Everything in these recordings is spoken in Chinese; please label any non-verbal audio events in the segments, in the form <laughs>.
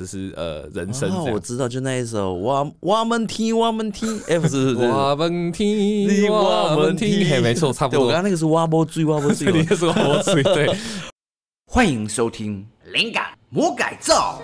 这是呃人生、哦。我知道，就那一首我我们听我们听，<laughs> 哎不是不是，我们听我们听，嘿没错，差不多。我刚刚那个是挖波追挖波追，<laughs> 你是挖波追，对。欢迎收听《灵感魔改造》。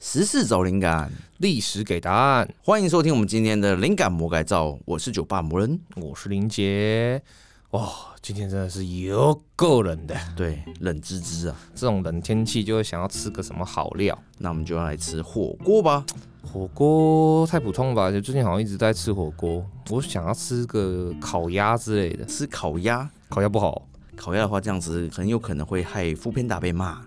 时事找灵感，历史给答案。欢迎收听我们今天的灵感魔改造。我是酒吧魔人，我是林杰。哇、哦，今天真的是有够冷的，对，冷滋滋啊！这种冷天气就会想要吃个什么好料，那我们就要来吃火锅吧。火锅太普通了吧？就最近好像一直在吃火锅，我想要吃个烤鸭之类的。吃烤鸭？烤鸭不好。烤鸭的话，这样子很有可能会害 foodpanda 被骂。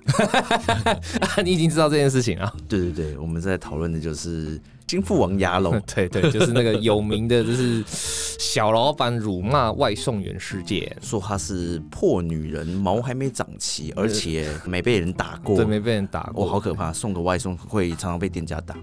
<laughs> 你已经知道这件事情了？对对对，我们在讨论的就是。金富王牙龙，<laughs> 对对，就是那个有名的，<laughs> 就是小老板辱骂外送员事件，说他是破女人，毛还没长齐，而且没被人打过，对，没被人打过，哦，好可怕！送个外送会常常被店家打。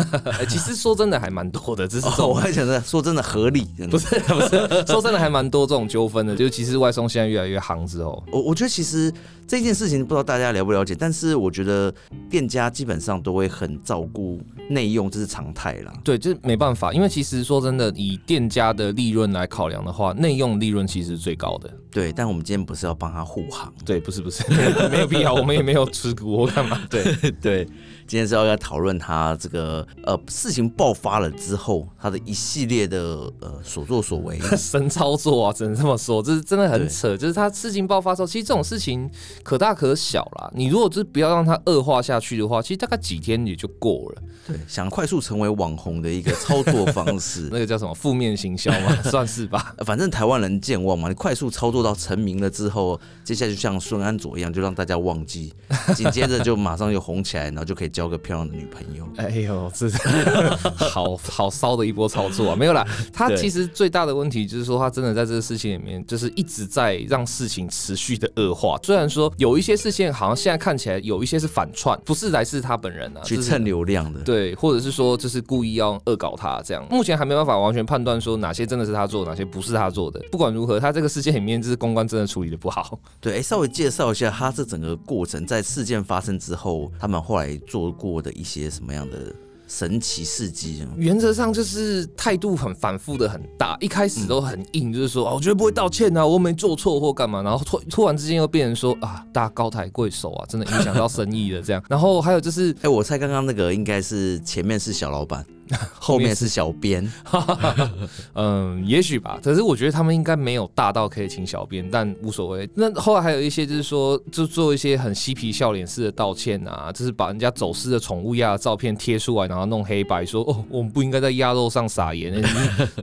<laughs> 其实说真的还蛮多的，只是我还想着说真的合理，不是不是，说真的还蛮多这种纠纷的。就其实外送现在越来越行之后，我我觉得其实这件事情不知道大家了不了解，但是我觉得店家基本上都会很照顾内用，这是常。太了，对，就是没办法，因为其实说真的，以店家的利润来考量的话，内用利润其实是最高的。对，但我们今天不是要帮他护航，对，不是不是，<laughs> 没有必要，我们也没有持股，我干嘛？对对。今天是要来讨论他这个呃事情爆发了之后，他的一系列的呃所作所为，<laughs> 神操作啊，只能这么说，这是真的很扯。就是他事情爆发之后，其实这种事情可大可小啦。你如果就是不要让它恶化下去的话，其实大概几天也就过了。对，想快速成为网红的一个操作方式，<laughs> 那个叫什么负面行销嘛，<laughs> 算是吧。反正台湾人健忘嘛，你快速操作到成名了之后，接下来就像孙安佐一样，就让大家忘记，紧接着就马上又红起来，然后就可以。交个漂亮的女朋友，哎呦，这是 <laughs> 好好骚的一波操作啊！没有啦，<laughs> 他其实最大的问题就是说，他真的在这个事情里面，就是一直在让事情持续的恶化。虽然说有一些事情好像现在看起来有一些是反串，不是来自他本人啊，去蹭流量的，对，或者是说就是故意要恶搞他这样。目前还没办法完全判断说哪些真的是他做的，哪些不是他做的。不管如何，他这个事件里面就是公关真的处理的不好。对，哎，稍微介绍一下他这整个过程，在事件发生之后，他们后来做。过的一些什么样的神奇事迹？原则上就是态度很反复的很大，一开始都很硬，就是说啊，我绝对不会道歉啊，我没做错或干嘛，然后突突然之间又变成说啊，大家高抬贵手啊，真的影响到生意了这样。然后还有就是，哎、欸，我猜刚刚那个应该是前面是小老板。<laughs> 后面是小编，嗯，<laughs> 也许吧。可是我觉得他们应该没有大到可以请小编，但无所谓。那后来还有一些就是说，就做一些很嬉皮笑脸式的道歉啊，就是把人家走私的宠物鸭的照片贴出来，然后弄黑白说哦，我们不应该在鸭肉上撒盐，你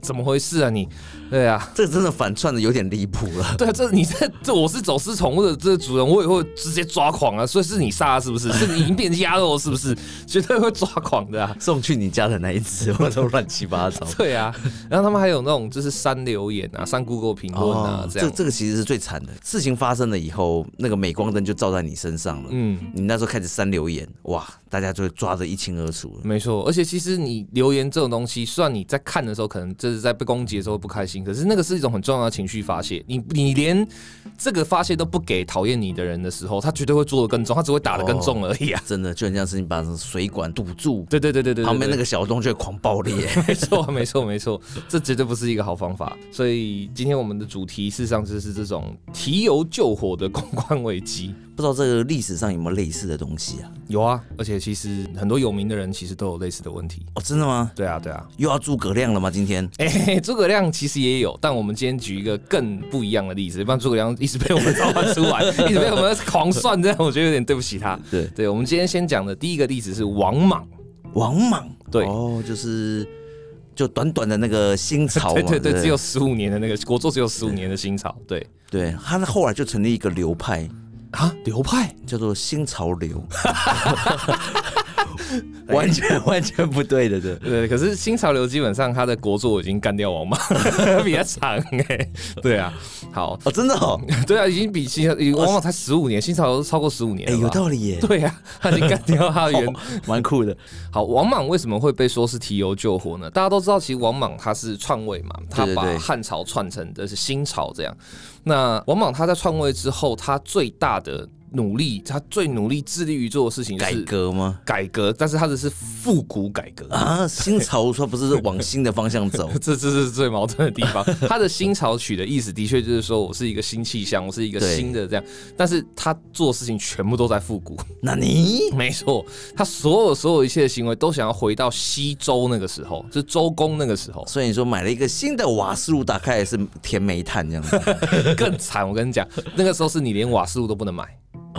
怎么回事啊你？对啊，<laughs> 这真的反串的有点离谱了。对啊，这你这这我是走私宠物的这主人，我也会直接抓狂啊。所以是你杀是不是？是你已经变成鸭肉是不是？绝对会抓狂的啊。送去你家的那。一直我都乱七八糟。对啊，然后他们还有那种就是删留言啊、删 Google 评论啊，这样。这这个其实是最惨的。事情发生了以后，那个镁光灯就照在你身上了。嗯，你那时候开始删留言，哇，大家就会抓得一清二楚了。没错，而且其实你留言这种东西，虽然你在看的时候可能就是在被攻击的时候不开心，可是那个是一种很重要的情绪发泄。你你连这个发泄都不给讨厌你的人的时候，他绝对会做得更重，他只会打得更重而已啊。真的就很像是你把水管堵住，对对对对对，旁边那个小洞。就会狂爆裂，没错，没错，没错，这绝对不是一个好方法。所以今天我们的主题事实上就是这种提油救火的公关危机。不知道这个历史上有没有类似的东西啊？有啊，而且其实很多有名的人其实都有类似的问题。哦，真的吗？对啊，对啊，又要诸葛亮了吗？今天？哎、欸，诸葛亮其实也有，但我们今天举一个更不一样的例子，不然诸葛亮一直被我们 <laughs> 召唤出来，<laughs> 一直被我们狂算，这样我觉得有点对不起他。对，对，我们今天先讲的第一个例子是王莽。王莽，对，哦，就是就短短的那个新朝，<laughs> 对对对，只有十五年的那个国祚，只有十五年的新朝，对对，他后来就成立一个流派啊，流派叫做新潮流。<laughs> <laughs> 完全完全不对的，对对。可是新潮流基本上他的国作已经干掉王莽，<laughs> 比较长哎。对啊，好哦，真的哦，对啊，已经比新王莽才十五年，新潮流都超过十五年，哎，有道理耶。对啊，他已经干掉他的原，<laughs> 蛮酷的。好，王莽为什么会被说是提油救火呢？大家都知道，其实王莽他是篡位嘛，他把汉朝篡成的是新朝这样。那王莽他在篡位之后，他最大的努力，他最努力致力于做的事情是改革吗？改革，但是他的是复古改革啊！新潮说不是往新的方向走，<laughs> 这这是最矛盾的地方。<laughs> 他的新潮曲的意思的确就是说我是一个新气象，我是一个新的这样，但是他做的事情全部都在复古。那你 <laughs> 没错，他所有所有一切的行为都想要回到西周那个时候，就是周公那个时候。所以你说买了一个新的瓦斯炉，打开也是填煤炭这样子，更惨。我跟你讲，那个时候是你连瓦斯炉都不能买。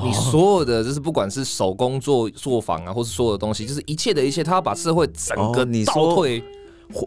你所有的就是不管是手工做作坊啊，或是所有的东西，就是一切的一切，他要把社会整个倒退。哦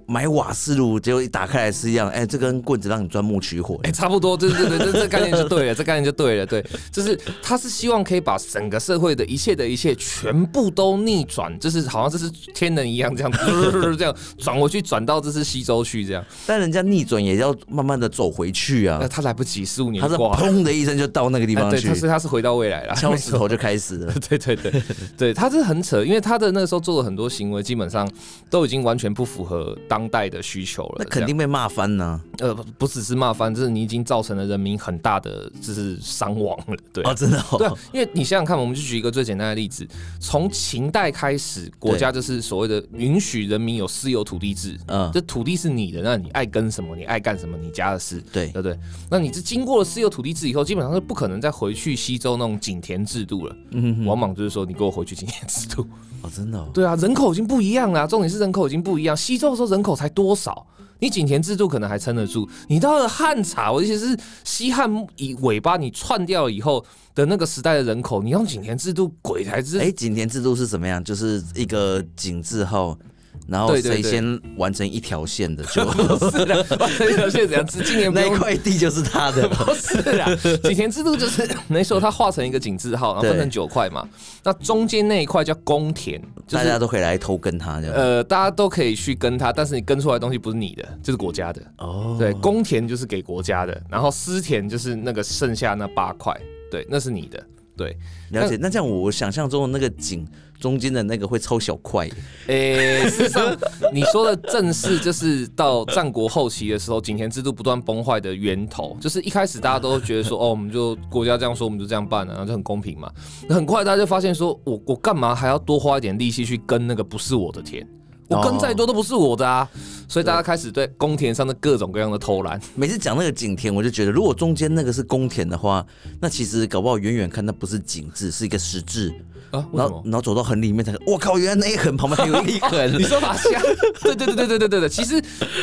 买瓦斯炉，结果一打开来是一样，哎、欸，这根棍子让你钻木取火，哎、欸，差不多，对对对，这这概念就对了，这概念就对了，对，就是他是希望可以把整个社会的一切的一切全部都逆转，就是好像这是天人一样这样，<laughs> 这样转回去，转到这是西周去这样，但人家逆转也要慢慢的走回去啊，他来不及，十五年，他是砰的一声就到那个地方去，对，他是他是回到未来了，敲石头就开始了，<laughs> 对对对对，他是很扯，因为他的那个时候做的很多行为，基本上都已经完全不符合当代的。需求了，那肯定被骂翻呢。呃，不只是骂翻，就是你已经造成了人民很大的就是伤亡了。对啊，真的。对，因为你想想看，我们就举一个最简单的例子，从秦代开始，国家就是所谓的允许人民有私有土地制。嗯，这土地是你的，那你爱耕什么，你爱干什么，你家的事。对，对不对？那你这经过了私有土地制以后，基本上是不可能再回去西周那种井田制度了。嗯，王莽就是说，你给我回去井田制度。哦，真的。对啊，人口已经不一样了，重点是人口已经不一样。西周的时候人口才多少？你井田制度可能还撑得住，你到了汉朝，尤其是西汉以尾巴你串掉了以后的那个时代的人口，你用井田制度，鬼才知。哎，井田制度是怎么样？就是一个井字后。然后谁先完成一条线的就 <laughs> <laughs> 不是的，完成一条线怎样？<laughs> 今年那块地就是他的，不是的。井田制度就是那时候他画成一个井字号，然后分成九块嘛。那中间那一块叫公田，大家都可以来偷跟他这样。呃，大家都可以去跟他，但是你跟出来的东西不是你的，就是国家的。哦，对，公田就是给国家的，然后私田就是那个剩下那八块，对，那是你的。对，了解。那这样我想象中的那个井中间的那个会超小块。<laughs> 诶、欸，<laughs> 事实上你说的正是就是到战国后期的时候，井田制度不断崩坏的源头。就是一开始大家都觉得说，<laughs> 哦，我们就国家这样说，我们就这样办了，然后就很公平嘛。那很快大家就发现说，我我干嘛还要多花一点力气去耕那个不是我的田？我耕再多都不是我的啊，所以大家开始对宫田上的各种各样的偷懒。每次讲那个景田，我就觉得，如果中间那个是宫田的话，那其实搞不好远远看那不是景字，是一个实字。啊，然后然后走到很里面才，我靠，原来那一横旁边还有一横。<laughs> 你说哪下？对对对对对对对对，其实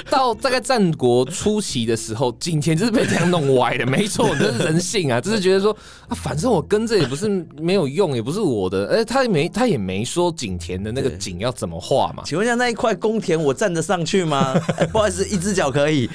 到大概战国初期的时候，景田就是被这样弄歪的，没错，这是人性啊，就是觉得说啊，反正我跟着也不是没有用，也不是我的，哎，他也没他也没说景田的那个景要怎么画嘛。请问一下，那一块宫田我站得上去吗？哎，<laughs> 不好意思，一只脚可以，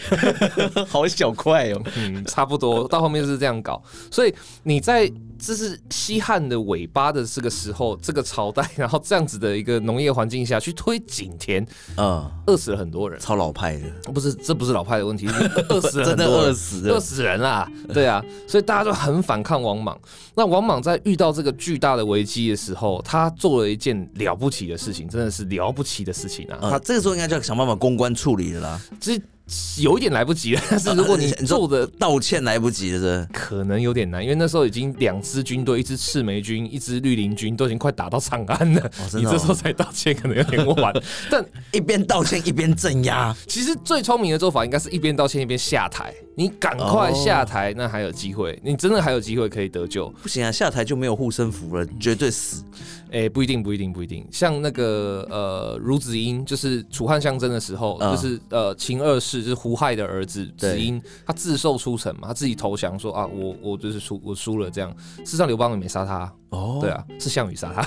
好小块哦。嗯，差不多，到后面就是这样搞，所以你在。这是西汉的尾巴的这个时候，这个朝代，<laughs> 然后这样子的一个农业环境下去推井田，嗯，饿死了很多人，超老派的，不是，这不是老派的问题，<laughs> 饿死了很多人，<laughs> 真的饿死，饿死人啦，对啊，所以大家都很反抗王莽。那王莽在遇到这个巨大的危机的时候，他做了一件了不起的事情，真的是了不起的事情啊！他这个时候应该就要想办法公关处理的啦。有一点来不及了，<laughs> 但是如果 <laughs> 你做的道歉来不及了，是可能有点难，因为那时候已经两支军队，一支赤眉军，一支绿林军都已经快打到长安了，你这时候才道歉可能有点晚。<laughs> 但一边道歉一边镇压，其实最聪明的做法应该是一边道歉一边下台，你赶快下台，那还有机会，你真的还有机会可以得救。不行啊，下台就没有护身符了，绝对死。哎，不一定，不一定，不一定。像那个呃，孺子婴，就是楚汉相争的时候，就是呃，秦二世就是胡亥的儿子子婴，他自受出城嘛，他自己投降说啊，我我就是输，我输了这样。事实上刘邦也没杀他，哦，对啊，是项羽杀他。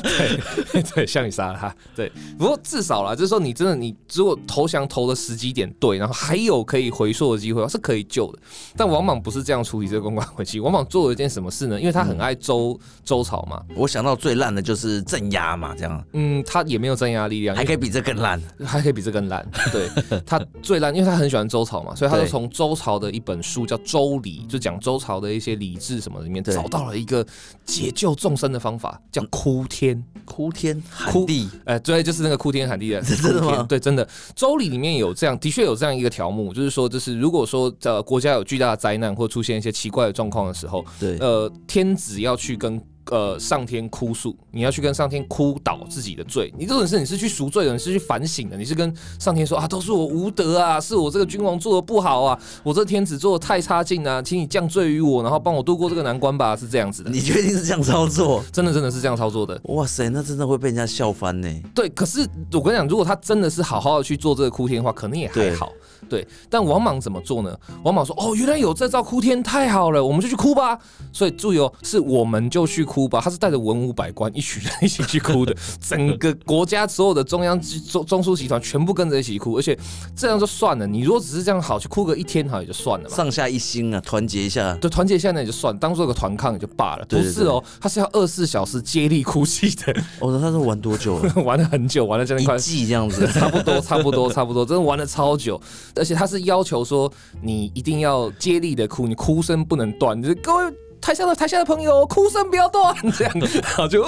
对 <laughs> 对，项羽杀了他。对，不过至少啦，就是说你真的你如果投降投的时机点对，然后还有可以回溯的机会，是可以救的。但王莽不是这样处理这个公关危机。王莽做了一件什么事呢？因为他很爱周、嗯、周朝嘛。我想到最烂的就是镇压嘛，这样。嗯，他也没有镇压力量，还可以比这更烂，还可以比这更烂。对，<laughs> 他最烂，因为他很喜欢周朝嘛，所以他就从周朝的一本书叫《周礼》，就讲周朝的一些礼制什么里面找到了一个解救众生的方法，叫哭天。哭天喊地，哎、呃，对，就是那个哭天喊地的，<laughs> 真的吗？对，真的。周礼里面有这样，的确有这样一个条目，就是说，就是如果说呃国家有巨大的灾难或出现一些奇怪的状况的时候，对，呃，天子要去跟。呃，上天哭诉，你要去跟上天哭倒自己的罪。你这种事，你是去赎罪的，你是去反省的，你是跟上天说啊，都是我无德啊，是我这个君王做的。不好啊，我这天子做的。太差劲啊，请你降罪于我，然后帮我度过这个难关吧，是这样子的。你确定是这样操作？真的，真的。是这样操作的。哇塞，那真的。会被人家笑翻呢。对，可是我跟你讲，如果他真的。是好好的。去做这个哭天的话，可能也还好。对，但王莽怎么做呢？王莽说：“哦，原来有这招哭天，太好了，我们就去哭吧。”所以注意哦，是我们就去哭吧。他是带着文武百官一群人一起去哭的，<laughs> 整个国家所有的中央中中枢集团全部跟着一起哭，而且这样就算了。你如果只是这样好去哭个一天好也就算了嘛，上下一心啊，团结一下，对，团结一下那也就算，当做个团抗也就罢了。不是哦，他是要二十四小时接力哭泣的。哦，他是玩多久了？<laughs> 玩了很久，玩了将近快一季这样子，<laughs> 差不多，差不多，差不多，真的玩了超久。而且他是要求说，你一定要接力的哭，你哭声不能断。就是各位台下的台下的朋友，哭声不要断，这样，然 <laughs> 后 <laughs> 就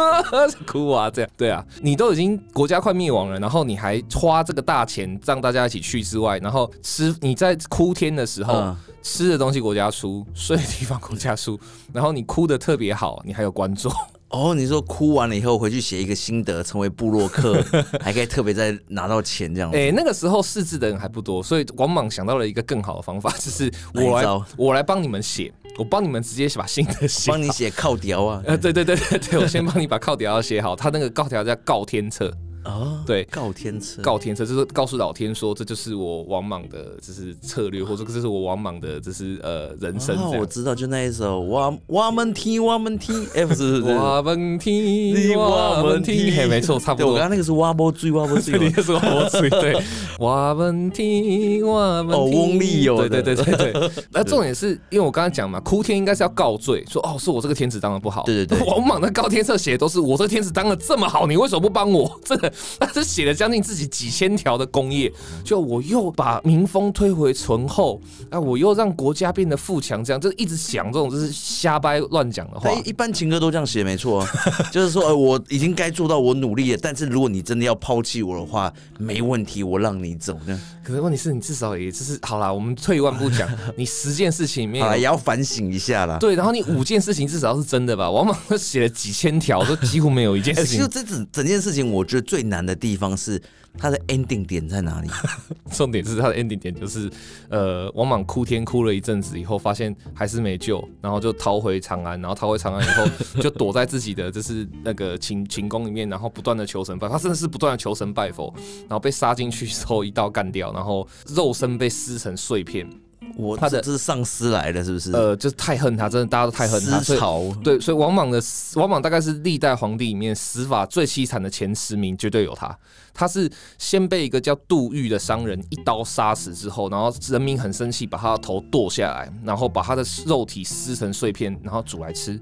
<laughs> 哭啊，这样，对啊，你都已经国家快灭亡了，然后你还花这个大钱让大家一起去之外，然后吃你在哭天的时候，嗯、吃的东西国家出，睡的地方国家出，然后你哭的特别好，你还有观众。哦，你说哭完了以后回去写一个心得，成为部落客，<laughs> 还可以特别再拿到钱这样子。哎、欸，那个时候识字的人还不多，所以王莽想到了一个更好的方法，就是我来我来帮你们写，我帮你们直接把心得写，帮你写靠条啊。<laughs> 呃，对对对对对，我先帮你把靠条写好，他那个靠条叫告天策。哦，对，告天策，告天策就是告诉老天说，这就是我王莽的，就是策略，或者这是我王莽的，就是呃人生。我知道，就那一首，我我们听，我们听，哎，不是，我们听，我们听，嘿，没错，差不多。我刚刚那个是挖波追，挖波追，<laughs> 你是挖波追，对，<laughs> 我们听，我们听，哦，翁立友，对对对对对。<laughs> 那重点是因为我刚刚讲嘛，哭天应该是要告罪，说哦，是我这个天子当的不好。对对对，王莽的告天策写的都是我这个天子当的这么好，你为什么不帮我？真的。<laughs> 他这写了将近自己几千条的工业，就我又把民风推回淳厚，啊，我又让国家变得富强，这样就一直想这种就是瞎掰乱讲的话。一般情歌都这样写，没错，<laughs> 就是说，呃，我已经该做到我努力了，但是如果你真的要抛弃我的话，没问题，我让你走呢。可是问题是你至少也就是好啦，我们退一万步讲，你十件事情里面也要反省一下啦。对，然后你五件事情至少是真的吧？王莽写了几千条，都几乎没有一件事情。<laughs> 其实这整整件事情，我觉得最难的地方是他的 ending 点在哪里？<laughs> 重点是他的 ending 点就是，呃，王莽哭天哭了一阵子以后，发现还是没救，然后就逃回长安，然后逃回长安以后，就躲在自己的就是那个秦 <laughs> 秦宫里面，然后不断的求神拜，他真的是不断的求神拜佛，然后被杀进去之后一刀干掉。然后肉身被撕成碎片，我他的这是上司来的，是不是？呃，就是太恨他，真的大家都太恨他。思潮对，所以王莽的王莽大概是历代皇帝里面死法最凄惨的前十名，绝对有他。他是先被一个叫杜玉的商人一刀杀死之后，然后人民很生气，把他的头剁下来，然后把他的肉体撕成碎片，然后煮来吃，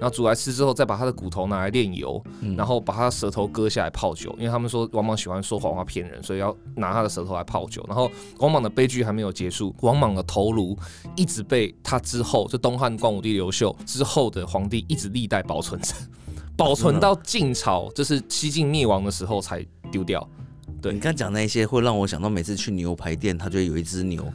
然后煮来吃之后，再把他的骨头拿来炼油，然后把他的舌头割下来泡酒，因为他们说王莽喜欢说谎话骗人，所以要拿他的舌头来泡酒。然后王莽的悲剧还没有结束，王莽的头颅一直被他之后就东汉光武帝刘秀之后的皇帝一直历代保存着。保存到晋朝，就是西晋灭亡的时候才丢掉。对，你刚讲那些，会让我想到每次去牛排店，它就会有一只牛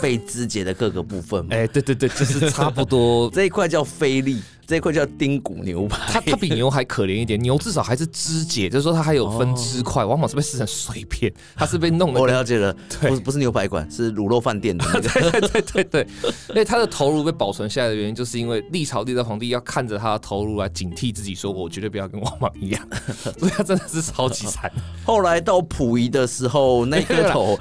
被肢解的各个部分。哎，对对对，就是差不多 <laughs> 这一块叫菲力。这块叫丁骨牛排，它它比牛还可怜一点，牛至少还是肢解，就是说它还有分支块，王莽是被撕成碎片，它是被弄的。我了解了，<laughs> 不是不是牛排馆，是卤肉饭店的。<laughs> 对对对对对，因为他的头颅被保存下来的原因，就是因为历朝历代皇帝要看着他的头颅来警惕自己，说我绝对不要跟王莽一样，<laughs> 所以他真的是超级惨。后来到溥仪的时候，那个头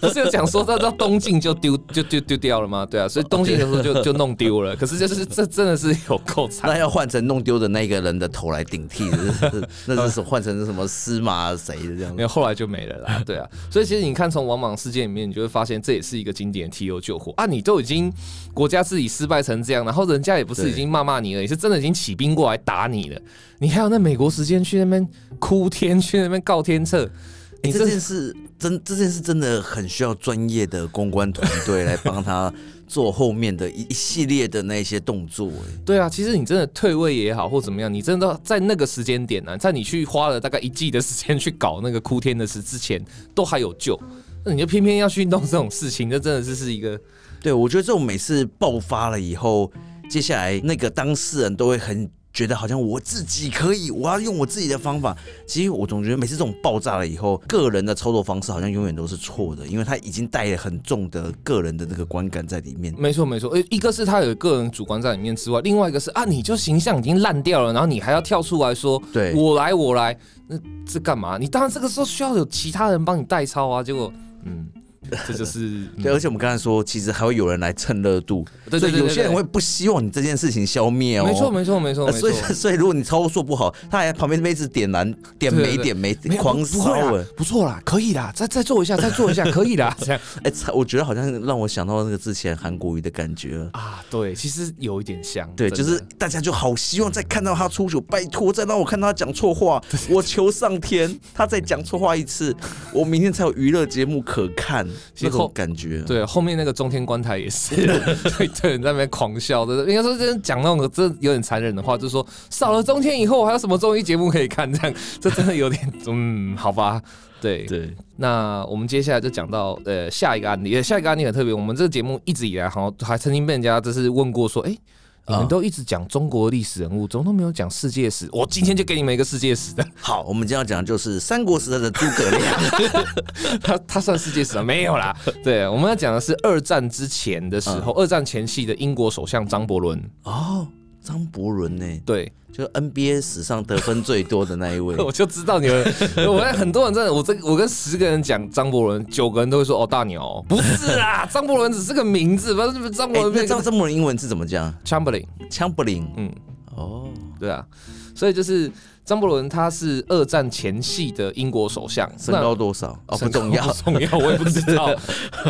不是有讲说到到东晋就丢就丢丢掉了吗？对啊，所以东晋的时候就就弄丢了。可是就是这真的。的是有够惨。那要换成弄丢的那个人的头来顶替，<laughs> 那是换成什么司马谁的这样？没有，后来就没了啦。<laughs> 对啊，所以其实你看从王莽事件里面，你就会发现这也是一个经典提油救火啊！你都已经国家自己失败成这样，然后人家也不是已经骂骂你了，也是真的已经起兵过来打你了，你还有那美国时间去那边哭天，去那边告天策。你这件事真，这件事真的很需要专业的公关团队来帮他做后面的一一系列的那些动作。对啊，其实你真的退位也好或怎么样，你真的在那个时间点呢、啊，在你去花了大概一季的时间去搞那个哭天的事之前，都还有救，那你就偏偏要去弄这种事情，这真的是是一个。对，我觉得这种每次爆发了以后，接下来那个当事人都会很。觉得好像我自己可以，我要用我自己的方法。其实我总觉得每次这种爆炸了以后，个人的操作方式好像永远都是错的，因为他已经带了很重的个人的那个观感在里面。没错没错，呃，一个是他有个人主观在里面之外，另外一个是啊，你就形象已经烂掉了，然后你还要跳出来说，对我来我来，那这干嘛？你当然这个时候需要有其他人帮你代操啊。结果，嗯。这就是 <laughs> 对，而且我们刚才说，其实还会有人来蹭热度，对对对，有些人会不希望你这件事情消灭哦。没错没错没错，所以所以如果你操作不好，他还旁边妹子点燃点没点没狂烧，不错啦，可以啦，再再做一下，再做一下，可以啦。<laughs> 这样，哎，我觉得好像让我想到那个之前韩国瑜的感觉啊。对，其实有一点像，对，就是大家就好希望再看到他出糗，拜托再让我看到他讲错话，<laughs> 我求上天，他再讲错话一次，我明天才有娱乐节目可看。那种感觉，对，后面那个中天关台也是，对 <laughs> 对，在那边狂笑的，应该说真讲那种真有点残忍的话，就是说少了中天以后，还有什么综艺节目可以看？这样，这真的有点，<laughs> 嗯，好吧，对对。那我们接下来就讲到呃下一个案例，下一个案例很特别，我们这个节目一直以来好像还曾经被人家就是问过说，哎、欸。你们都一直讲中国历史人物，怎么都没有讲世界史。我今天就给你们一个世界史的。<laughs> 好，我们今天要讲的就是三国时代的诸葛亮。<laughs> 他他算世界史吗？没有啦。对，我们要讲的是二战之前的时候，嗯、二战前期的英国首相张伯伦。哦。张伯伦呢？对，就 NBA 史上得分最多的那一位。<laughs> 我就知道你们，<laughs> 我看很多人真的，我这我跟十个人讲张伯伦，九个人都会说哦大鸟、喔，不是啊，<laughs> 张伯伦只是个名字，不是张伯伦。那张张伯伦英文字怎么讲？Chamberlain，Chamberlain，嗯，哦，对啊，所以就是。张伯伦他是二战前夕的英国首相，身高多少？哦，不重要，不重要，我也不知道，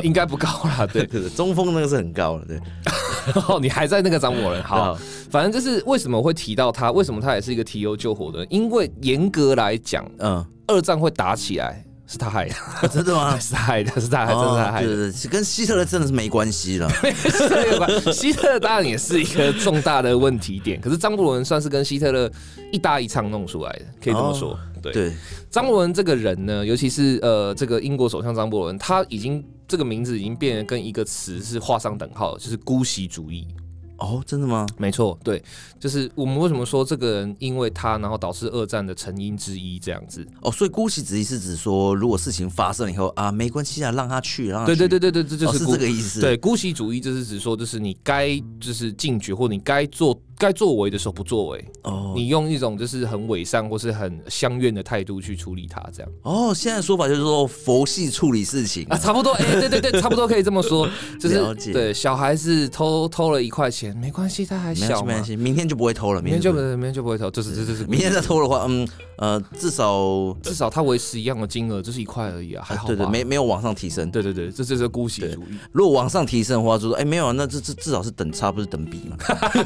应该不高啦。对，对，对，中锋那个是很高了。对，哦，你还在那个张伯伦？好，反正就是为什么会提到他？为什么他也是一个提油救火的人？因为严格来讲，嗯，二战会打起来。<laughs> <laughs> 是他害的，啊，真的吗？是害的，是他害，真的是他害的。对对，跟希特勒真的是没关系了。希特勒有关，希特勒当然也是一个重大的问题点。可是张伯伦算是跟希特勒一搭一唱弄出来的，可以这么说。对，对，张伯伦这个人呢，尤其是呃，这个英国首相张伯伦，他已经这个名字已经变得跟一个词是画上等号，就是姑息主义。哦，真的吗？没错，对，就是我们为什么说这个人因为他，然后导致二战的成因之一这样子。哦，所以姑息主义是指说，如果事情发生了以后啊，没关系啊，让他去，让。对对对对对，这就是、这个意思。对，姑息主义就是指说，就是你该就是进去或你该做。该作为的时候不作为哦，你用一种就是很伪善或是很相怨的态度去处理他，这样哦。现在说法就是说佛系处理事情啊，差不多哎、欸，对对对，差不多可以这么说，就是对小孩子偷偷了一块钱没关系，他还小嘛，没关系，明天就不会偷了，明天就明天就不会偷，就是这就是明天再偷的话，嗯呃，至少至少他维持一样的金额，就是一块而已啊，还好，对对，没没有往上提升，对对对，这这是姑息主义。如果往上提升的话，就说哎没有，那这这至少是等差不是等比嘛，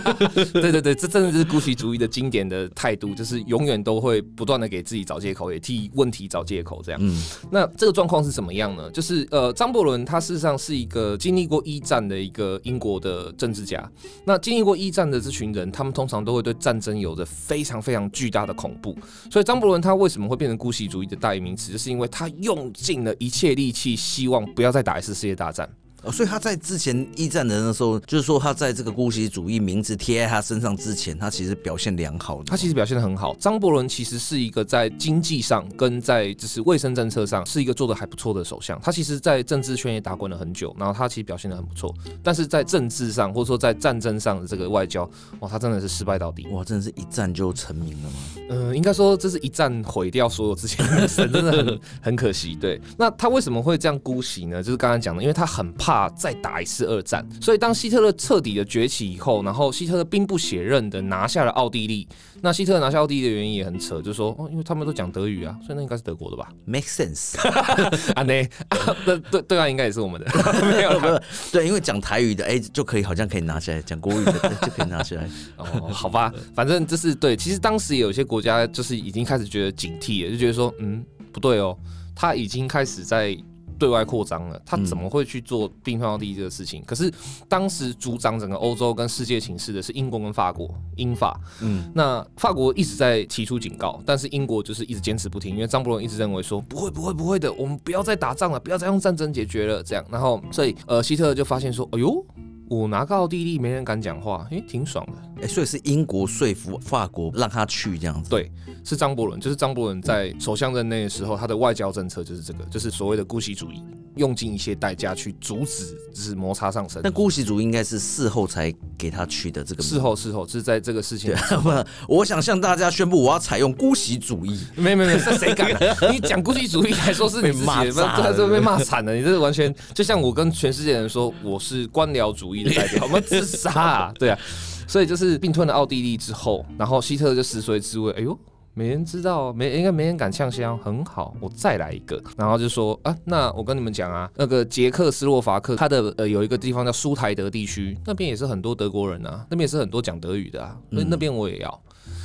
<laughs> 对对对，这真的是。是姑息主义的经典的态度，就是永远都会不断的给自己找借口，也替问题找借口，这样。嗯，那这个状况是什么样呢？就是呃，张伯伦他事实上是一个经历过一战的一个英国的政治家。那经历过一战的这群人，他们通常都会对战争有着非常非常巨大的恐怖。所以张伯伦他为什么会变成姑息主义的代名词，就是因为他用尽了一切力气，希望不要再打一次世界大战。哦，所以他在之前一战的那时候，就是说他在这个姑息主义名字贴在他身上之前，他其实表现良好的。他其实表现的很好。张伯伦其实是一个在经济上跟在就是卫生政策上是一个做的还不错的首相。他其实，在政治圈也打滚了很久，然后他其实表现的很不错。但是在政治上或者说在战争上的这个外交，哇，他真的是失败到底。哇，真的是一战就成名了吗？嗯、呃，应该说这是一战毁掉所有之前的神，真的很 <laughs> 很可惜。对，那他为什么会这样姑息呢？就是刚刚讲的，因为他很怕。怕再打一次二战，所以当希特勒彻底的崛起以后，然后希特勒兵不血刃的拿下了奥地利。那希特勒拿下奥地利的原因也很扯，就是说哦，因为他们都讲德语啊，所以那应该是德国的吧？<laughs> Make sense 啊？那啊，对对对啊，应该也是我们的，<laughs> 没有了。对，因为讲台语的哎、欸，就可以好像可以拿起来；讲国语的就可以拿起来。哦，好吧，反正就是对。其实当时也有些国家就是已经开始觉得警惕了，就觉得说嗯，不对哦，他已经开始在。对外扩张了，他怎么会去做并吞奥地利这个事情？嗯、可是当时主掌整个欧洲跟世界情势的是英国跟法国，英法。嗯，那法国一直在提出警告，但是英国就是一直坚持不听，因为张伯伦一直认为说不会不会不会的，我们不要再打仗了，不要再用战争解决了，这样。然后所以呃，希特勒就发现说，哎呦。我拿个奥地利，没人敢讲话，诶，挺爽的。哎，所以是英国说服法国让他去这样子。对，是张伯伦，就是张伯伦在首相任内的时候，他的外交政策就是这个，就是所谓的姑息主义，用尽一些代价去阻止就是摩擦上升。但姑息主义应该是事后才给他取的这个。事后，事后，是在这个事情。<laughs> 不，我想向大家宣布，我要采用姑息主义。没没没，这谁敢？你讲姑息主义还说是你骂的，这这被骂惨了。你这是完全就像我跟全世界人说，我是官僚主义。代表我们自杀。啊，对啊，所以就是并吞了奥地利之后，然后希特勒就食髓知味，哎呦，没人知道，没应该没人敢呛香，很好，我再来一个，然后就说啊，那我跟你们讲啊，那个捷克斯洛伐克，它的呃有一个地方叫苏台德地区，那边也是很多德国人啊，那边也是很多讲德语的啊，那那边我也要。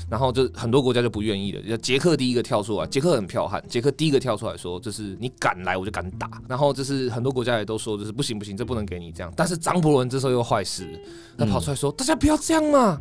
然后就很多国家就不愿意了，就捷克第一个跳出来，捷克很剽悍，捷克第一个跳出来说，就是你敢来我就敢打。然后就是很多国家也都说，就是不行不行，这不能给你这样。但是张伯伦这时候又坏事，他跑出来说，大家不要这样嘛，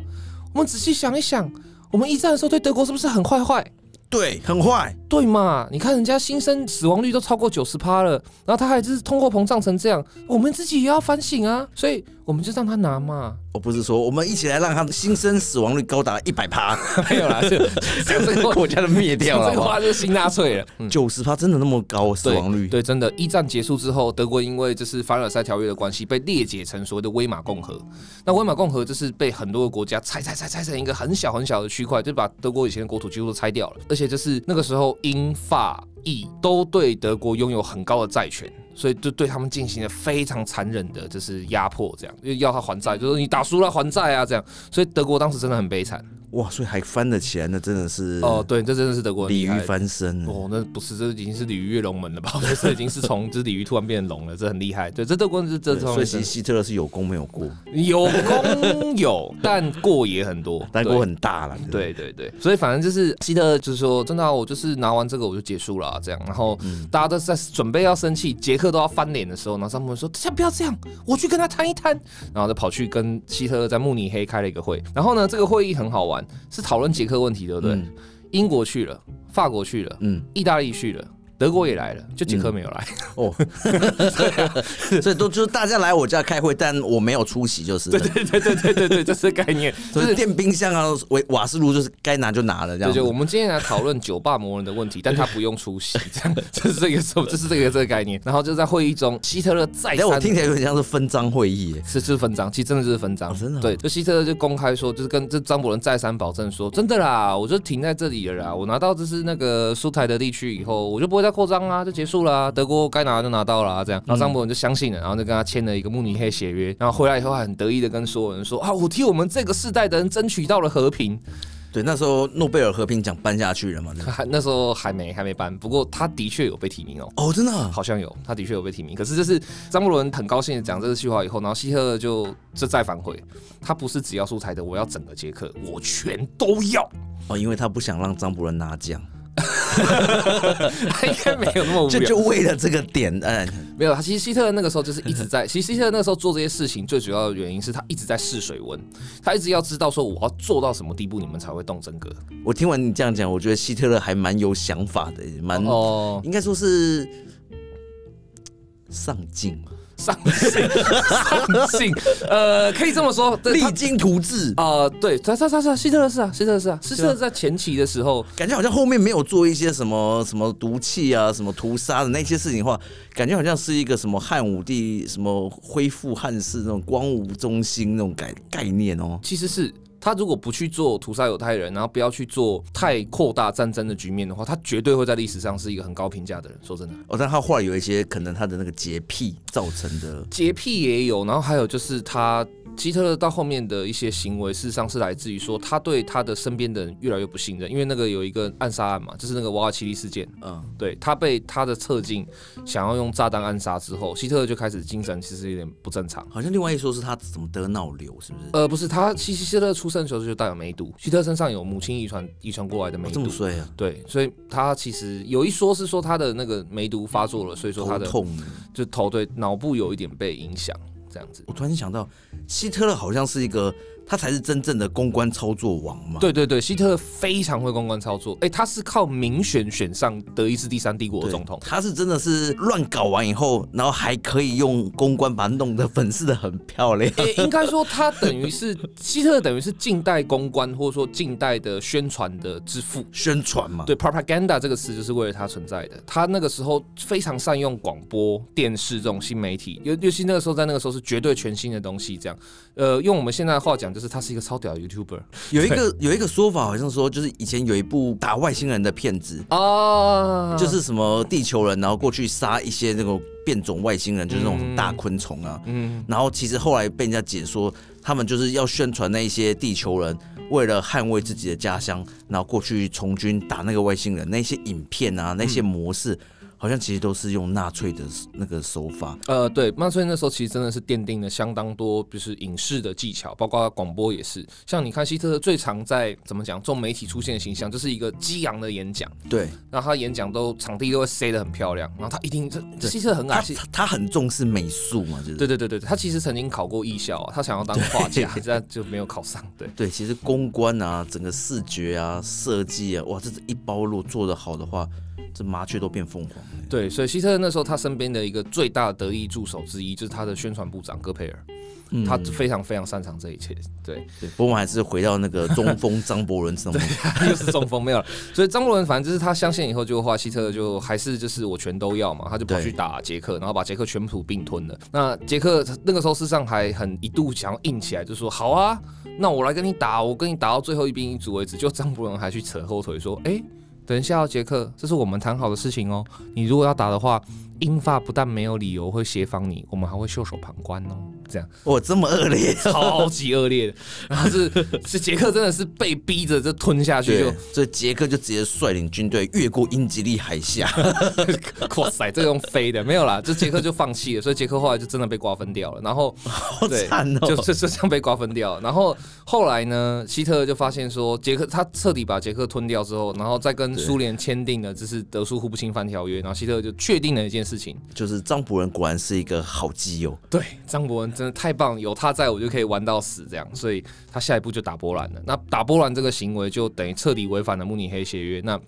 我们仔细想一想，我们一战的时候对德国是不是很坏坏？对，很坏，对嘛？你看人家新生死亡率都超过九十趴了，然后他还是通货膨胀成这样，我们自己也要反省啊，所以我们就让他拿嘛。我不是说我们一起来让他的新生死亡率高达一百趴，<laughs> 没有啦，就 <laughs> 讲这个国家都灭掉了，<laughs> 这个话就是新纳粹了。九十趴真的那么高死亡率？对，真的。一战结束之后，德国因为就是凡尔赛条约的关系，被列解成所谓的威玛共和。那威玛共和就是被很多个国家拆拆拆拆成一个很小很小的区块，就把德国以前的国土几乎都拆掉了。而且就是那个时候，英法意都对德国拥有很高的债权。所以就对他们进行了非常残忍的，就是压迫，这样，因为要他还债，就是你打输了还债啊，这样。所以德国当时真的很悲惨。哇，所以还翻得起来，那真的是哦，对，这真的是德国鲤鱼翻身哦，那不是，这已经是鲤鱼跃龙门了吧？<laughs> 这已经是从这鲤鱼突然变成龙了，这很厉害。对，这德国是这，所以希特勒是有功没有过，有功有，但过也很多，<laughs> 但过很大了。对对对，所以反正就是希特勒就是说，真的、啊，我就是拿完这个我就结束了、啊、这样。然后大家都在准备要生气，杰克都要翻脸的时候，然后张伯伦说：“先不要这样，我去跟他谈一谈。”然后就跑去跟希特勒在慕尼黑开了一个会。然后呢，这个会议很好玩，是讨论捷。克问题对不对？嗯、英国去了，法国去了，嗯，意大利去了。德国也来了，就捷克没有来、嗯、哦，<laughs> 所以都就是大家来我家开会，但我没有出席，就是对对对对对对对，这是概念，就是电冰箱啊、瓦瓦斯炉，就是该拿就拿了这样。对，就我们今天来讨论酒吧魔人的问题，但他不用出席，这样就是这个时候，就是这个这个概念。然后就在会议中，希特勒再三，我听起来有点像是分赃会议，是是分赃，其实真的就是分赃，哦、真的、哦。对，就希特勒就公开说，就是跟这张伯伦再三保证说，真的啦，我就停在这里了啦，我拿到这是那个苏台德地区以后，我就不会再扩张啊，就结。束了、啊，德国该拿就拿到了、啊，这样，然后张伯伦就相信了，然后就跟他签了一个慕尼黑协约，然后回来以后还很得意的跟所有人说啊，我替我们这个世代的人争取到了和平。对，那时候诺贝尔和平奖颁下去了嘛？还 <laughs> 那时候还没还没颁，不过他的确有被提名哦。哦，真的、啊？好像有，他的确有被提名。可是就是张伯伦很高兴的讲这个句话以后，然后希特勒就这再反悔，他不是只要苏台的，我要整个捷克，我全都要。哦，因为他不想让张伯伦拿奖。他应该没有那么无聊，就就为了这个点，嗯，没有。他其实希特勒那个时候就是一直在，<laughs> 其实希特勒那个时候做这些事情，最主要的原因是他一直在试水温，他一直要知道说我要做到什么地步，你们才会动真格。我听完你这样讲，我觉得希特勒还蛮有想法的，蛮哦，应该说是上进。上进，上进，呃，可以这么说，励精图治啊、呃，对，他他他是，希特勒是啊，希特勒是啊，希特勒在前期的时候，感觉好像后面没有做一些什么什么毒气啊，什么屠杀的那些事情的话，感觉好像是一个什么汉武帝什么恢复汉室那种光武中兴那种概概念哦，其实是。他如果不去做屠杀犹太人，然后不要去做太扩大战争的局面的话，他绝对会在历史上是一个很高评价的人。说真的，哦，但他后来有一些可能他的那个洁癖造成的洁癖也有，然后还有就是他。希特勒到后面的一些行为，事实上是来自于说他对他的身边的人越来越不信任，因为那个有一个暗杀案嘛，就是那个瓦尔奇利事件。嗯，对，他被他的侧近想要用炸弹暗杀之后，希特勒就开始精神其实有点不正常。好像另外一说是他怎么得脑瘤，是不是？呃，不是，他希希特勒出生的时候就带有梅毒，希特勒身上有母亲遗传遗传过来的梅毒。哦，这么衰啊？对，所以他其实有一说是说他的那个梅毒发作了，所以说他的头痛，就头对脑部有一点被影响。这样子，我突然想到，希特勒好像是一个。他才是真正的公关操作王嘛？对对对，希特勒非常会公关操作。哎，他是靠民选选上德意志第三帝国的总统。他是真的是乱搞完以后，然后还可以用公关把它弄得粉饰的很漂亮。哎，应该说他等于是希特勒，等于是近代公关或者说近代的宣传的之父。宣传嘛，对，propaganda 这个词就是为了他存在的。他那个时候非常善用广播电视这种新媒体，尤尤其那个时候在那个时候是绝对全新的东西。这样，呃，用我们现在的话讲。就是他是一个超屌的 YouTuber，有一个有一个说法，好像说就是以前有一部打外星人的片子啊，就是什么地球人，然后过去杀一些那种变种外星人，就是那种大昆虫啊，嗯，然后其实后来被人家解说，他们就是要宣传那一些地球人为了捍卫自己的家乡，然后过去从军打那个外星人，那些影片啊，那些模式。好像其实都是用纳粹的那个手法，呃，对，纳粹那时候其实真的是奠定了相当多，就是影视的技巧，包括广播也是。像你看希特勒最常在怎么讲，这种媒体出现的形象，就是一个激昂的演讲，对，然后他演讲都场地都会塞得很漂亮，然后他一定这希特勒很爱，他他很重视美术嘛，就是对对对对，他其实曾经考过艺校啊，他想要当画家，但就没有考上。对 <laughs> 对，其实公关啊，整个视觉啊，设计啊，哇，这是一包路做得好的话。这麻雀都变凤凰。对，所以希特勒那时候他身边的一个最大的得意助手之一，就是他的宣传部长戈培尔，嗯、他非常非常擅长这一切。对 <laughs> 对，不过我们还是回到那个中锋 <laughs> 张伯伦上面，又是中锋没有了。所以张伯伦反正就是他相信以后就话，希特勒就还是就是我全都要嘛，他就跑去打捷克，然后把捷克全部并吞了。那捷克那个时候事实上还很一度想要硬起来，就说好啊，那我来跟你打，我跟你打到最后一兵一卒为止。就张伯伦还去扯后腿说，哎。等一下，杰克，这是我们谈好的事情哦。你如果要打的话，英法不但没有理由会协防你，我们还会袖手旁观哦。这样，哇，这么恶劣，超级恶劣的。然后是 <laughs> 是杰克真的是被逼着就吞下去就，就所以杰克就直接率领军队越过英吉利海峡。<laughs> 哇塞，这个用飞的没有啦，这杰克就放弃了。所以杰克后来就真的被瓜分掉了。然后好惨哦，就就 <laughs> 就这样被瓜分掉。然后后来呢，希特勒就发现说，杰克他彻底把杰克吞掉之后，然后再跟苏联签订了就是德苏互不侵犯条约。然后希特勒就确定了一件事情，就是张伯伦果然是一个好基友。对，张伯伦。真的太棒，有他在我就可以玩到死这样，所以他下一步就打波兰了。那打波兰这个行为就等于彻底违反了慕尼黑协约。那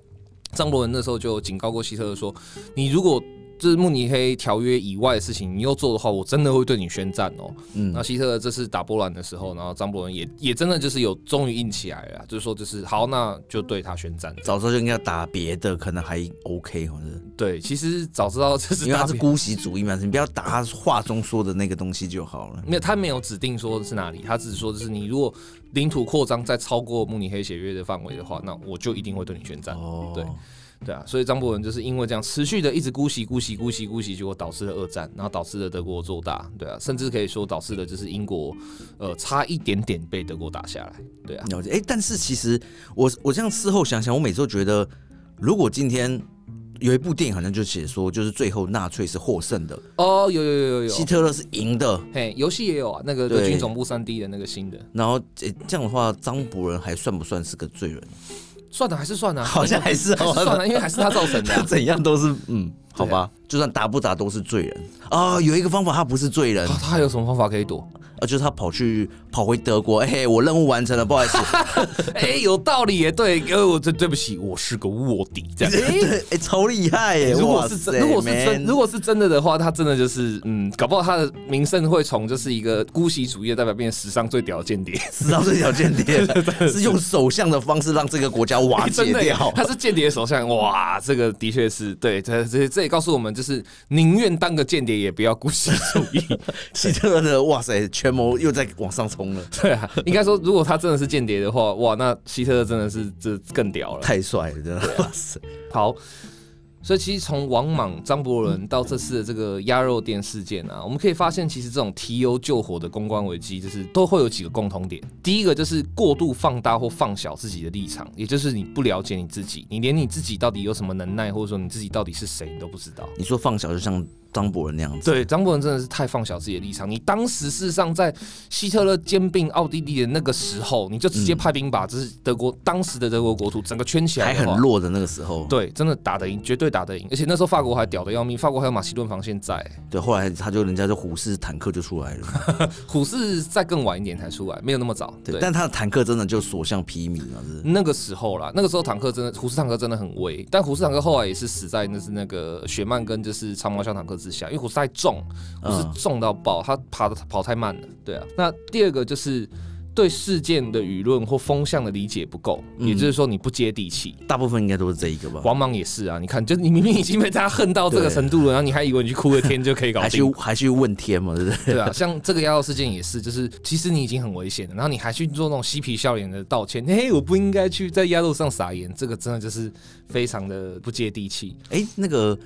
张伯伦那时候就警告过希特勒说：“你如果……”这是慕尼黑条约以外的事情，你又做的话，我真的会对你宣战哦。嗯，那希特勒这次打波兰的时候，然后张伯伦也也真的就是有终于硬起来了，就是说就是好，那就对他宣战。早知道就应该打别的，可能还 OK，或者对，其实早知道这是因为他是姑息主义嘛，你不要打他话中说的那个东西就好了。没有，他没有指定说是哪里，他只是说就是你如果领土扩张再超过慕尼黑协约的范围的话，那我就一定会对你宣战。哦，对。对啊，所以张伯伦就是因为这样持续的一直姑息、姑息、姑息、姑息，结果导致了二战，然后导致了德国做大。对啊，甚至可以说导致了就是英国，呃，差一点点被德国打下来。对啊，了解。哎，但是其实我我这样事后想想，我每次都觉得，如果今天有一部电影好像就写说，就是最后纳粹是获胜的。哦，有有有有有，希特勒是赢的。嘿，游戏也有啊，那个德军总部三 D 的那个新的。然后，哎，这样的话，张伯伦还算不算是个罪人？算了还是算了，好像还是还是算了，因为还是他造成的，啊，<laughs> 怎样都是嗯，好吧，就算打不打都是罪人。啊。有一个方法，他不是罪人，他还有什么方法可以躲？啊，就是他跑去跑回德国，哎、欸，我任务完成了，不好意思，<laughs> 哎、欸，有道理耶，对，呃，我对对不起，我是个卧底，这样，<laughs> 哎、超厉害耶，如果是真，如果是真，如果是真的的话，他真的就是，嗯，搞不好他的名声会从就是一个姑息主义的代表变成史上最屌的间谍，史上最屌间谍，<laughs> 是用首相的方式让这个国家瓦解掉，他是间谍首相，哇，这个的确是对，这这这也告诉我们，就是宁愿当个间谍也不要姑息主义，希特勒的，哇塞，权谋又在往上冲了。<laughs> 对啊，应该说，如果他真的是间谍的话，<laughs> 哇，那希特勒真的是这更屌了，太帅了，真的。哇塞，好。所以其实从王莽、张伯伦到这次的这个鸭肉店事件啊，我们可以发现，其实这种提油救火的公关危机，就是都会有几个共同点。第一个就是过度放大或放小自己的立场，也就是你不了解你自己，你连你自己到底有什么能耐，或者说你自己到底是谁，你都不知道。你说放小，就像。张伯伦那样子，对，张伯伦真的是太放小自己的立场。你当时事实上在希特勒兼并奥地利的那个时候，你就直接派兵把这是德国、嗯、当时的德国国土整个圈起来，还很弱的那个时候，对，真的打得赢，绝对打得赢。而且那时候法国还屌的要命，法国还有马其顿防线在。对，后来他就人家就虎式坦克就出来了，<laughs> 虎式再更晚一点才出来，没有那么早。对，对但他的坦克真的就所向披靡了。那个时候啦，那个时候坦克真的虎式坦克真的很威，但虎式坦克后来也是死在那是那个雪曼跟就是长毛小坦克之下，因为虎式太重。重不是重到爆，他爬的跑太慢了。对啊，那第二个就是对事件的舆论或风向的理解不够，也就是说你不接地气。大部分应该都是这一个吧。王莽也是啊，你看，就你明明已经被大家恨到这个程度了，然后你还以为你去哭个天就可以搞定，<laughs> 还去还去问天嘛，对不对？<laughs> 对啊，像这个鸭肉事件也是，就是其实你已经很危险了，然后你还去做那种嬉皮笑脸的道歉，嘿，我不应该去在鸭肉上撒盐，这个真的就是非常的不接地气。哎、欸，那个。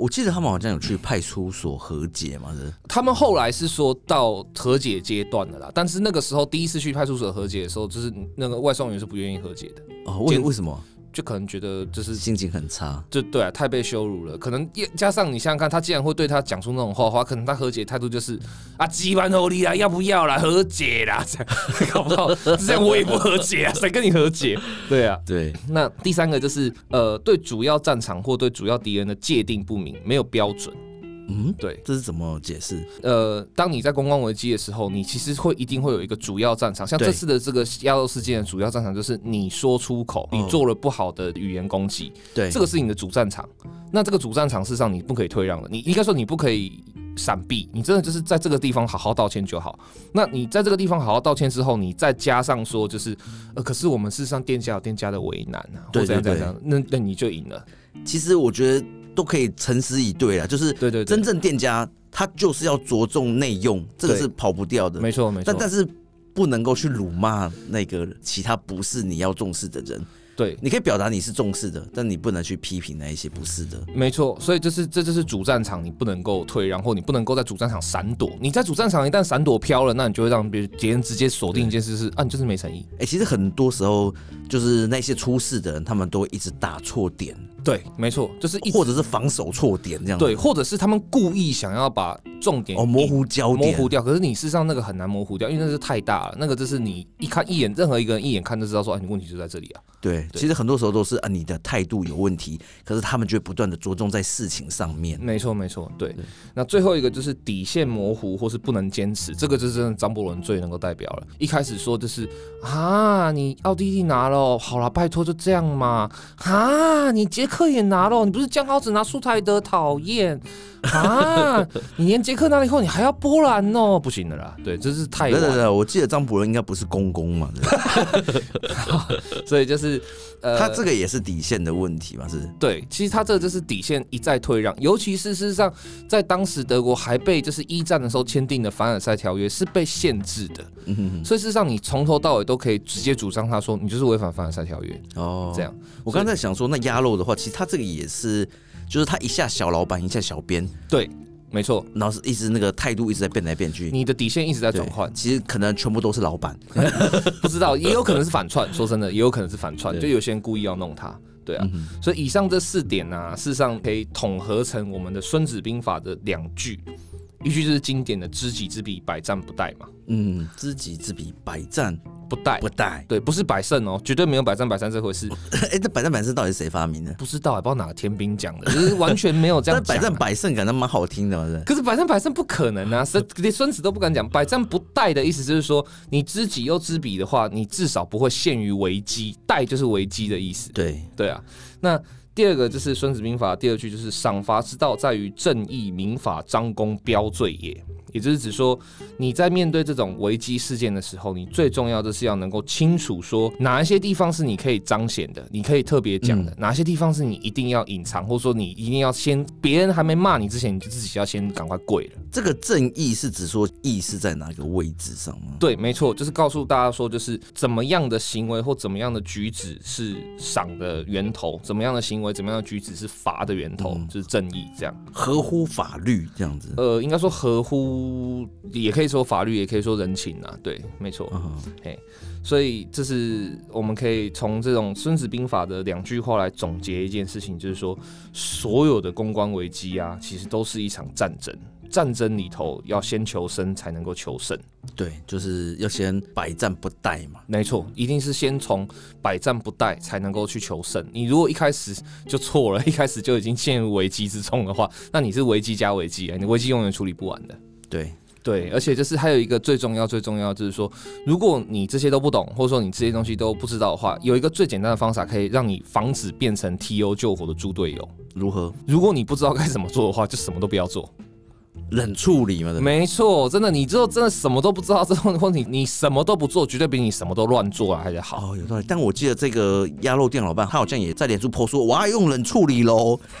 我记得他们好像有去派出所和解嘛，是？他们后来是说到和解阶段的啦，但是那个时候第一次去派出所和解的时候，就是那个外送员是不愿意和解的。哦，为为什么？就可能觉得就是心情很差，就对啊，太被羞辱了。可能加上你想想看，他既然会对他讲出那种话话，可能他和解态度就是啊，鸡巴努力啦，要不要啦？<laughs> 和解啦，这样搞不好这样我也不和解啊，谁跟你和解？对啊，对。那第三个就是呃，对主要战场或对主要敌人的界定不明，没有标准。嗯，对，这是怎么解释？呃，当你在公关危机的时候，你其实会一定会有一个主要战场，像这次的这个亚洲事件的主要战场就是你说出口，你做了不好的语言攻击，对，这个是你的主战场。那这个主战场事实上你不可以退让的，你应该说你不可以闪避，你真的就是在这个地方好好道歉就好。那你在这个地方好好道歉之后，你再加上说就是，呃，可是我们事实上店家有店家的为难啊，或者怎样怎样，那那你就赢了。其实我觉得。都可以诚实以对了，就是对对，真正店家他就是要着重内用，这个是跑不掉的，没错没错。但但是不能够去辱骂那个其他不是你要重视的人。对，你可以表达你是重视的，但你不能去批评那一些不是的。没错，所以这是这就是主战场，你不能够退然后你不能够在主战场闪躲。你在主战场一旦闪躲飘了，那你就会让别别人直接锁定一件事是啊，你就是没诚意。哎、欸，其实很多时候就是那些出事的人，他们都会一直打错点。对，没错，就是一或者是防守错点这样。对，或者是他们故意想要把重点哦模糊焦点，模糊掉。可是你事实上那个很难模糊掉，因为那是太大了。那个就是你一看一眼，任何一个人一眼看就知道说，哎，你问题就在这里啊。对，对其实很多时候都是啊，你的态度有问题，可是他们就会不断的着重在事情上面。没错，没错，对，对。那最后一个就是底线模糊或是不能坚持，这个就是真的张伯伦最能够代表了。一开始说就是啊，你奥地利拿了，好了，拜托就这样嘛。啊，你捷克也拿了，你不是讲好只拿素菜的，讨厌。<laughs> 啊！你连捷克拿了以后，你还要波兰哦？不行的啦，对，这是太……对对对，我记得张伯伦应该不是公公嘛，<laughs> 所以就是呃，他这个也是底线的问题嘛，是？对，其实他这个就是底线一再退让，尤其是事实上，在当时德国还被就是一战的时候签订的凡尔赛条约是被限制的，嗯哼哼，所以事实上你从头到尾都可以直接主张他说你就是违反凡尔赛条约哦，这样。我刚才想说，那鸭肉的话，其实他这个也是。就是他一下小老板，一下小编，对，没错，然后是一直那个态度一直在变来变去，你的底线一直在转换，其实可能全部都是老板，<laughs> 不知道，<laughs> 也有可能是反串，说真的，也有可能是反串，就有些人故意要弄他，对啊，嗯、所以以上这四点呢、啊，事实上可以统合成我们的《孙子兵法》的两句。一句就是经典的“知己知彼，百战不殆”嘛。嗯，知己知彼，百战不殆。不殆，对，不是百胜哦，绝对没有百战百胜这回事。哎、欸，这百战百胜到底是谁发明的？不知道，也不知道哪个天兵讲的，就是完全没有这样。<laughs> 百战百胜感觉蛮好听的，是。可是百战百胜不可能啊，连孙子都不敢讲。百战不殆的意思就是说，你知己又知彼的话，你至少不会陷于危机。殆就是危机的意思。对对啊，那。第二个就是《孙子兵法》第二句，就是赏罚之道在于正义，民法张公标罪也。也就是指说你在面对这种危机事件的时候，你最重要的是要能够清楚说哪一些地方是你可以彰显的，你可以特别讲的，嗯、哪些地方是你一定要隐藏，或者说你一定要先别人还没骂你之前，你就自己要先赶快跪了。这个正义是指说义是在哪个位置上吗？对，没错，就是告诉大家说，就是怎么样的行为或怎么样的举止是赏的源头，怎么样的行为、怎么样的举止是罚的源头，嗯、就是正义这样，合乎法律这样子。呃，应该说合乎，也可以说法律，也可以说人情啊。对，没错。嗯、嘿，所以这是我们可以从这种《孙子兵法》的两句话来总结一件事情，就是说，所有的公关危机啊，其实都是一场战争。战争里头要先求生才能够求胜，对，就是要先百战不殆嘛。没错，一定是先从百战不殆才能够去求胜。你如果一开始就错了，<laughs> 一开始就已经陷入危机之中的话，那你是危机加危机啊，你危机永远处理不完的。对对，而且就是还有一个最重要最重要就是说，如果你这些都不懂，或者说你这些东西都不知道的话，有一个最简单的方法可以让你防止变成 T.O. 救火的猪队友。如何？如果你不知道该怎么做的话，就什么都不要做。冷处理嘛，没错，真的，你之后真的什么都不知道之后，或你你什么都不做，绝对比你什么都乱做啊还得好。哦，有道理。但我记得这个鸭肉店老板，他好像也在脸书 po 说，我要用冷处理喽。<laughs>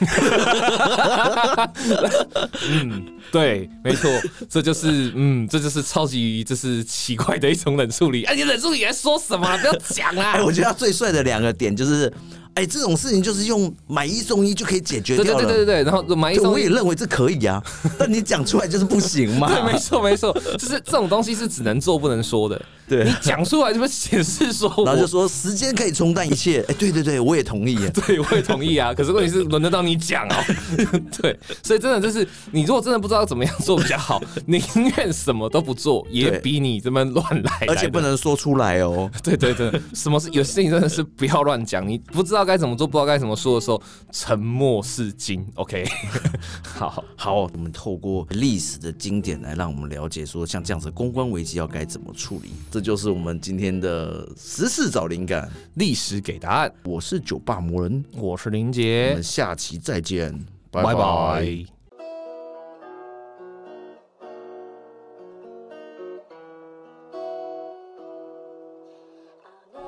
嗯，对，没错，这就是嗯，这就是超级就是奇怪的一种冷处理。哎，你冷处理在说什么？不要讲啊！<laughs> 哎，我觉得他最帅的两个点就是。哎，这种事情就是用买一送一就可以解决掉了。对对对对，然后买一送一，我也认为这可以啊。<laughs> 但你讲出来就是不行嘛。对，没错没错，就是这种东西是只能做不能说的。对，你讲出来就会显示说，然后就说时间可以冲淡一切。哎，对对对，我也同意。<laughs> 对，我也同意啊。可是问题是轮得到你讲哦。<laughs> 对，所以真的就是，你如果真的不知道怎么样做比较好，宁愿什么都不做，也比你这么乱来。而且不能说出来哦。对对对，什么是有事情真的是不要乱讲，你不知道。该怎么做，不知道该怎么说的时候，沉默是金。OK，<laughs> 好好，我们透过历史的经典来让我们了解，说像这样子的公关危机要该怎么处理。这就是我们今天的时事找灵感，历史给答案。我是酒吧魔人，我是林杰，我们下期再见，拜拜。拜拜。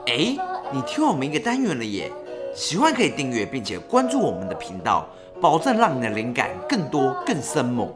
哎，你听我们一个单元了耶！喜欢可以订阅并且关注我们的频道，保证让你的灵感更多更深猛。